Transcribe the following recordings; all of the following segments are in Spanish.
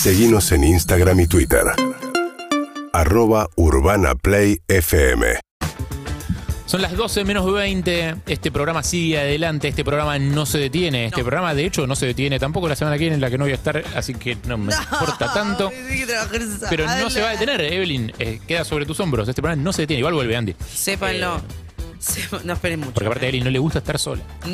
Seguimos en Instagram y Twitter. Arroba Urbana Play FM. Son las 12 menos 20. Este programa sigue adelante. Este programa no se detiene. Este programa, de hecho, no se detiene. Tampoco la semana que viene en la que no voy a estar, así que no me importa tanto. Pero no se va a detener, Evelyn. Eh, queda sobre tus hombros. Este programa no se detiene. Igual vuelve, Andy. Sépanlo. Eh, No esperen mucho. porque aparte a Evelyn no le gusta estar sola.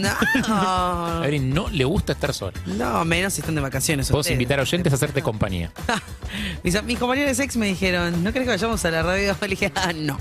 A No. Evelyn no le gusta estar sola. No, menos si están de vacaciones. Ustedes. invitar a oyentes a hacerte compañía. Mis, mis compañeros de sex me dijeron, ¿no crees que vayamos a la radio? Le dije, ah, no.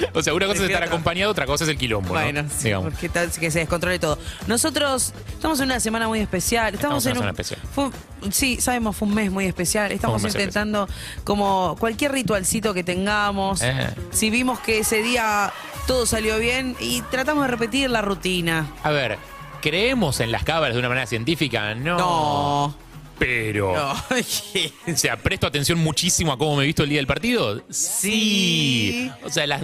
O sea, una cosa es estar acompañado, otra cosa es el quilombo. ¿no? Bueno, sí, Digamos. porque tal que se descontrole todo. Nosotros estamos en una semana muy especial. Estamos, Estamos en una un. fue- sí, sabemos, fue un mes muy especial. Estamos intentando, como cualquier ritualcito que tengamos. Eh. Si vimos que ese día todo salió bien y tratamos de repetir la rutina. A ver, ¿creemos en las cábalas de una manera científica? No. No. Pero. No. O sea, ¿presto atención muchísimo a cómo me he visto el día del partido? Sí. O sea, las,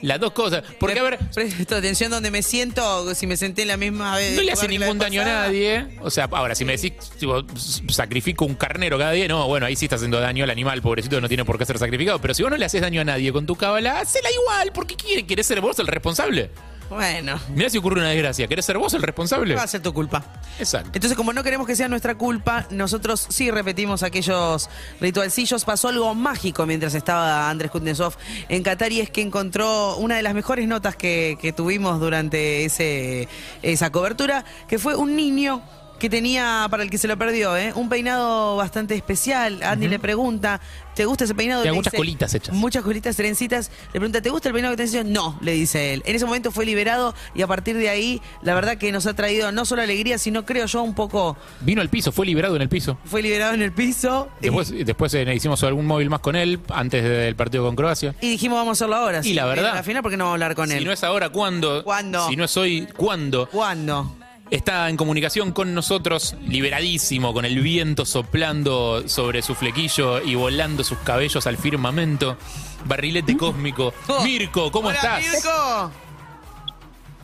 las dos cosas. Porque, a ver, Presto atención donde me siento, si me senté en la misma vez. no le hace ningún daño a nadie. O sea, ahora, si me decís, tipo, s- sacrifico un carnero cada día, no, bueno, ahí sí está haciendo daño al animal, pobrecito, no tiene por qué ser sacrificado. Pero si vos no le haces daño a nadie con tu cábala, hacela igual, porque quiere, querés ser vos el responsable. Bueno, Mirá si ocurre una desgracia, ¿querés ser vos el responsable? va a ser tu culpa. Exacto. Entonces, como no queremos que sea nuestra culpa, nosotros sí repetimos aquellos ritualcillos. Pasó algo mágico mientras estaba Andrés Kuznetsov en Qatar y es que encontró una de las mejores notas que, que tuvimos durante ese, esa cobertura, que fue un niño que tenía, para el que se lo perdió, ¿eh? un peinado bastante especial. Andy le pregunta, ¿te gusta ese peinado? Tiene muchas dice, colitas hechas. Muchas colitas trencitas. Le pregunta, ¿te gusta el peinado que te hicieron? No, le dice él. En ese momento fue liberado y a partir de ahí, la verdad que nos ha traído no solo alegría, sino creo yo un poco Vino al piso, fue liberado en el piso. fue liberado en el piso. y- Después, después eh, hicimos algún móvil más con él antes del partido con Croacia. Y, dijimos, vamos a hacerlo ahora. Y sí. la verdad- Al final, porque no vamos a hablar con Si él? no es ahora, ¿cuándo? ¿Cuándo? Si no es hoy, ¿cuándo? ¿Cuándo? Está en comunicación con nosotros, liberadísimo, con el viento soplando sobre su flequillo y volando sus cabellos al firmamento. Barrilete cósmico. Oh. Mirko, ¿cómo Hola, estás? Mirko.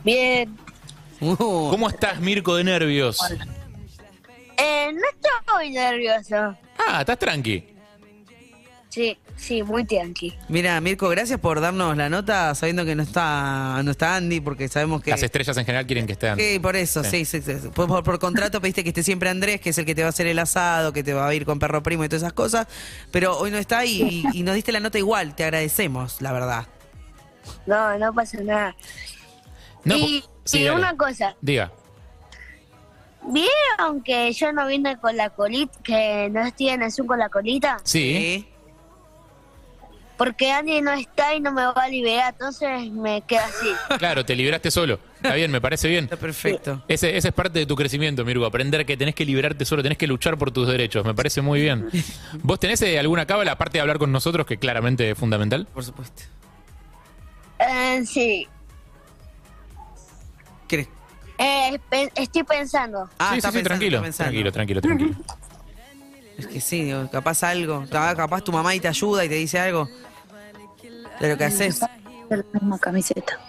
Bien. Uh, ¿Cómo estás, Mirko, de nervios? Eh, no estoy nervioso. Ah, estás tranqui. Sí, sí, muy tranqui. Mira, Mirko, gracias por darnos la nota sabiendo que no está, no está Andy, porque sabemos que. Las estrellas en general quieren que estén. que por eso, sí, Sí. sí, sí. Por, por- por contrato pediste que esté siempre Andrés, que es el que te va a hacer el asado, que te va a ir con perro primo y todas esas cosas. Pero hoy no está y, y- y nos diste la nota igual. Te agradecemos, la verdad. No, no pasa nada. No, y sí, dale. una cosa, Diga. ¿vieron que yo no vine con la colita, que no estoy en Azul con la colita? Sí. Porque Andy no está y no me va a liberar, entonces me quedo así. Claro, te liberaste solo. Está bien, me parece bien. Está perfecto. Ese, ese es parte de tu crecimiento, Mirko. Aprender que tenés que liberarte solo, tenés que luchar por tus derechos. Me parece muy bien. ¿Vos tenés eh, alguna cábala, aparte de hablar con nosotros, que claramente es fundamental? Por supuesto. Eh, sí. ¿Querés? Eh, pe- estoy pensando. Ah, sí, está sí, sí, pensando, tranquilo, está pensando. tranquilo, tranquilo, tranquilo. Es que sí, digo, capaz algo. Capaz tu mamá y te ayuda y te dice algo de lo que haces. la misma camiseta.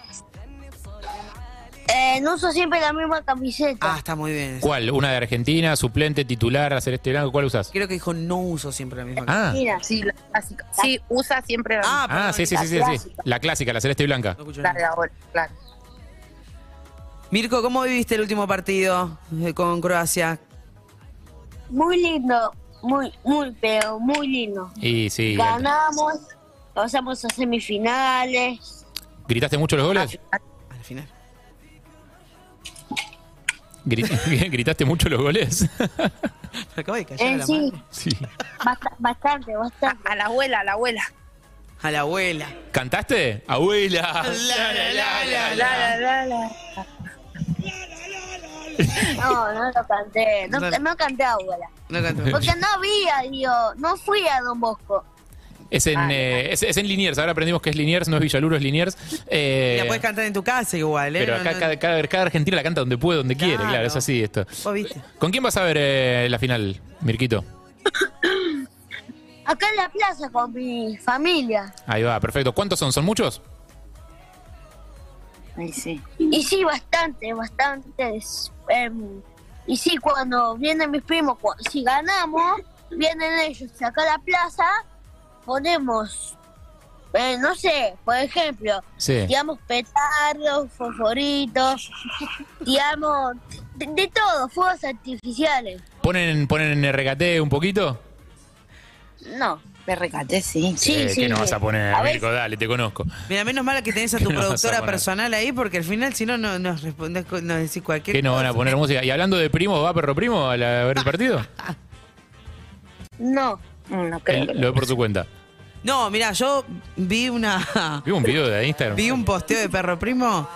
Eh, no uso siempre la misma camiseta. Ah, está muy bien. ¿Cuál? ¿Una de Argentina, suplente, titular, a celeste blanco? ¿Cuál usás? Creo que dijo no uso siempre la misma. Ah, Mira, Sí, la clásica. Sí, usa siempre la Ah, ah perdón, sí, sí, sí, sí, la sí. clásica. La clásica, la celeste y blanca. no escucho la nada. de ahora, claro. Mirko, ¿cómo viviste el último partido eh, con Croacia? muy lindo. Muy, muy, pero muy lindo. Y sí. Ganamos, pasamos a semifinales. ¿Gritaste mucho los goles? Al final. Gri- ¿Gritaste mucho los goles? Me acabo de callar a Eh, la sí, madre. sí. bast- bastante, A, bastante. a la abuela, a la abuela. A la abuela. ¿Cantaste? Abuela. La, la, la, la, La, la, la, la. No, no lo canté. No, No. no canté abuela. No canto. Porque no había, digo, no fui a Don Bosco. Es en, eh, es, es en Liniers, ahora aprendimos que es Liniers, no es Villaluro, es Liniers. Eh, La puedes cantar en tu casa igual, ¿eh? pero acá no- cada, cada, cada argentino la canta donde puede, donde quiere, Claro. es así esto. Vos viste. ¿Con quién vas a ver eh, la final, Mirquito? Acá en la plaza con mi familia. Ahí va, perfecto. ¿Cuántos son? ¿Son muchos? Ay, sí. Y sí, bastante, bastante. es, em, Y sí, cuando vienen mis primos, si ganamos, vienen ellos acá a la plaza, ponemos, eh, no sé, por ejemplo, Sí. tiramos petardos, fosforitos, tiramos de, de todo, fuegos artificiales. ¿Ponen, ¿Ponen en RKT un poquito? No. Me recaté, sí. Sí, Eh, sí. ¿Qué no vas a poner, A Mirko? Dale, te conozco. Mira, menos mal que tenés a tu ¿Qué no vas a productora personal ahí, porque al final, si no, no nos respondes, nos decís cualquier ¿Qué no van a poner música? Y hablando de primo, ¿va perro primo a, la- a ver el partido? No. Mm, No creo que lo ve por su cuenta. No, mira, yo vi una. Vi un video de Instagram. Vi un posteo de Perro Primo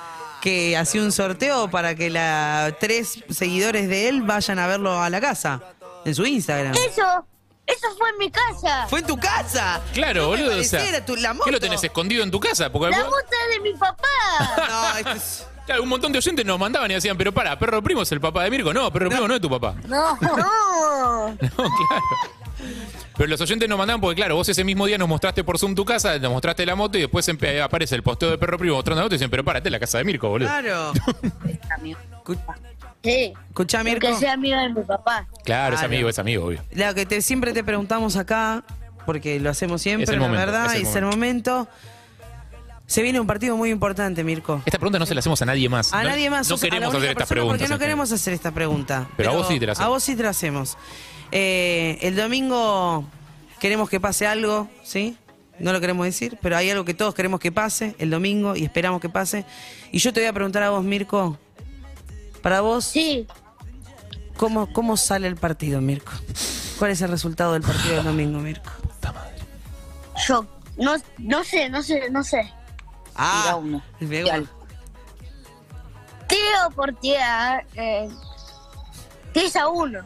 que hacía un sorteo para que la tres seguidores de él vayan a verlo a la casa en su Instagram. Eso, eso fue en mi casa. ¡Fue en tu casa! Claro, No me boludo. O sea, tu- la ¿Qué lo moto. tenés escondido en tu casa? Porque La algún- moto es de mi papá. No, esto es- claro, un montón de oyentes nos mandaban y decían, pero para, perro primo es el papá de Mirko. No, perro primo no es tu papá. No, no. No, claro. Pero los oyentes nos mandaban porque, claro, vos ese mismo día nos mostraste por Zoom tu casa, nos mostraste la moto y después aparece el posteo de perro primo mostrando la moto y dicen, pero párate, la casa de Mirko, boludo. Claro. amigo. Sí. Escuchá, Mirko. Porque sea amigo de mi papá. Claro, es amigo, es amigo, obvio. Lo que te, siempre te preguntamos acá, porque lo hacemos siempre, Es el la momento, verdad, es el es el momento. Se viene un partido muy importante, Mirko. Esta pregunta no se la hacemos a nadie más. A No- nadie más. No queremos hacer estas persona preguntas. Porque no queremos hacer esta pregunta. Pero a vos sí te la hacemos. A vos sí te la hacemos. Eh, el domingo queremos que pase algo, ¿sí? No lo queremos decir, pero hay algo que todos queremos que pase el domingo y esperamos que pase. Y yo te voy a preguntar a vos, Mirko. Para vos, Sí. ¿cómo, cómo sale el partido, Mirko? ¿Cuál es el resultado del partido del domingo, Mirko? Yo no, no sé, no sé, no sé. Tira uno. me Tira gusta. Tiro por tirar. Eh, 3 a 1. 3 a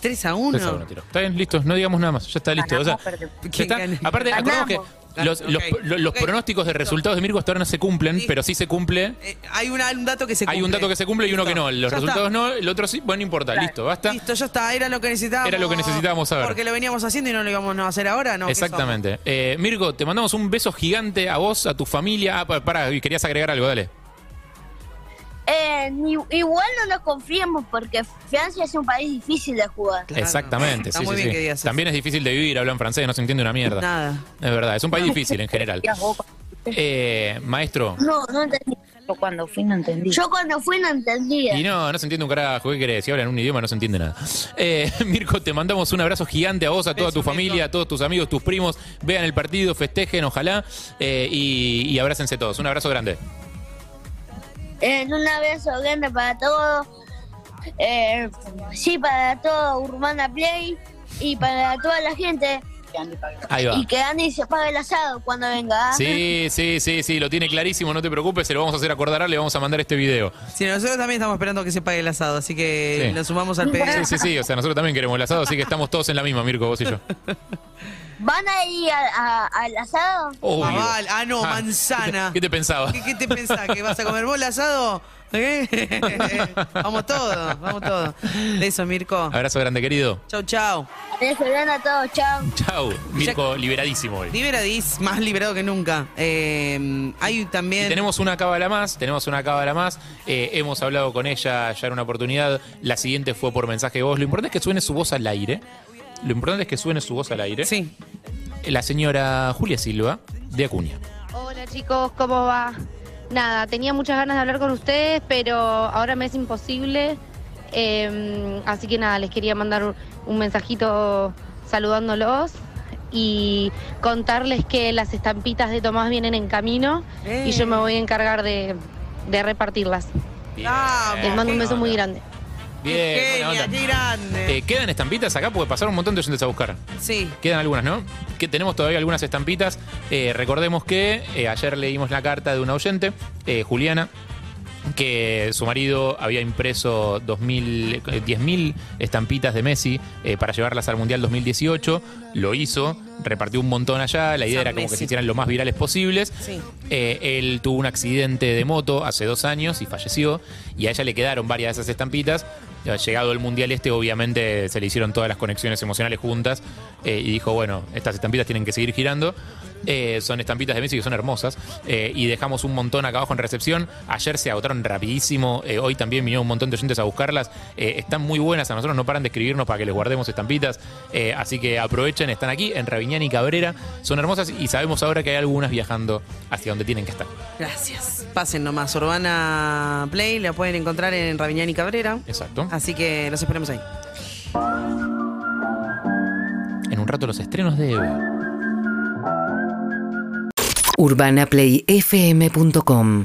Tres a 1. uno, tiro. Está bien, listo, no digamos nada más. Ya está listo. O sea, Ganamos, ya ¿Quién está. Aparte, acordemos que Los, los- pronósticos de resultados de Mirko hasta ahora no se cumplen, Sí. pero sí se cumple. Eh, hay una- un dato que se cumple. Hay un dato que se cumple y uno que no. Los Ya resultados está. no, el otro sí. Bueno, no importa, listo, basta. Listo, ya está. Era lo que necesitábamos. Era lo que necesitábamos saber. Porque lo veníamos haciendo y no lo íbamos a hacer ahora, ¿no? ¿Qué Exactamente. Eh, Mirko, te mandamos un beso gigante a vos, a tu familia. Ah, pa- pará, querías agregar algo, dale. Eh, ni- igual no nos confiemos porque Francia es un país difícil de jugar. Claro. Exactamente, Está sí, muy sí, bien sí. que digas eso. También es difícil de vivir, hablan francés, no se entiende una mierda. Nada. Es verdad, es un país difícil en general. Eh, maestro, No, no entendí. Yo cuando fui no entendí. Yo cuando fui no entendía. y no, no se entiende un carajo, ¿qué querés? Si hablan un idioma no se entiende nada. Eh, Mirko, te mandamos un abrazo gigante a vos, a toda Beso, tu familia, Mirko. a todos tus amigos, tus primos. Vean el partido, festejen, ojalá, eh, y, y abrácense todos. Un abrazo grande. Eh, un abrazo grande para todos. Eh, sí, para todo Urbana Play y para toda la gente. Ahí va. Y que Andy se pague el asado cuando venga. ¿ah? Sí, sí, sí, sí, lo tiene clarísimo, no te preocupes, se lo vamos a hacer acordar, le vamos a mandar este video. Sí, nosotros también estamos esperando que se pague el asado, así que Sí. nos sumamos al pedido. Sí, sí, sí, o sea, nosotros también queremos el asado, así que estamos todos en la misma, Mirko, vos y yo. ¿Van a ir a- a- al asado? Obvio. Ah, no, Ah, manzana. ¿Qué te pensabas? ¿Qué, qué te pensás? ¿Que vas a comer vos el asado? ¿Eh? vamos todos, vamos todos. Beso, Mirko. Abrazo grande, querido. Chau, chau. Beso grande a todos, chao. Chau. Mirko, liberadísimo hoy. Liberadís, más liberado que nunca. Eh, hay también. Y tenemos una cábala más, tenemos una cábala más. Eh, hemos hablado con ella ya en una oportunidad. La siguiente fue por mensaje de voz. Lo importante es que suene su voz al aire. Lo importante es que suene su voz al aire. Sí. La señora Julia Silva, de Acuña. Hola chicos, ¿cómo va? Nada, tenía muchas ganas de hablar con ustedes, pero ahora me es imposible. Eh, así que nada, les quería mandar un- mensajito saludándolos y contarles que las estampitas de Tomás vienen en camino y yo me voy a encargar de, de repartirlas. Ah, Les mando un beso muy grande. Bien, Qué buena genia, onda. qué grande. Eh, ¿Quedan estampitas acá? Porque pasaron un montón de oyentes a buscar. sí. Quedan algunas, ¿no? Que tenemos todavía algunas estampitas. Eh, recordemos que eh, ayer leímos la carta de una oyente, eh, Juliana, que su marido había impreso 2000, eh, 10.000 estampitas de Messi eh, para llevarlas al Mundial 2018. Lo hizo, repartió un montón allá. La idea San era como que se hicieran lo más virales posibles. Sí. Eh, él tuvo un accidente de moto hace dos años y falleció. Y a ella le quedaron varias de esas estampitas. Ya, Llegado el Mundial este, obviamente se le hicieron todas las conexiones emocionales juntas. eh, y dijo, bueno, estas estampitas tienen que seguir girando. Eh, son estampitas de Messi que son hermosas. Eh, y dejamos un montón acá abajo en recepción. Ayer se agotaron rapidísimo. Eh, hoy también vinieron un montón de oyentes a buscarlas. Eh, están muy buenas. A nosotros no paran de escribirnos para que les guardemos estampitas. Eh, así que aprovechen, están aquí en Y Cabrera. Son hermosas y sabemos ahora que hay algunas viajando hacia donde tienen que estar. Gracias. Pasen nomás. Urbana Play la pueden encontrar en Raviñán y Cabrera. Exacto. Así que los esperamos ahí. En un rato los estrenos de Eve. UrbanaPlayFM.com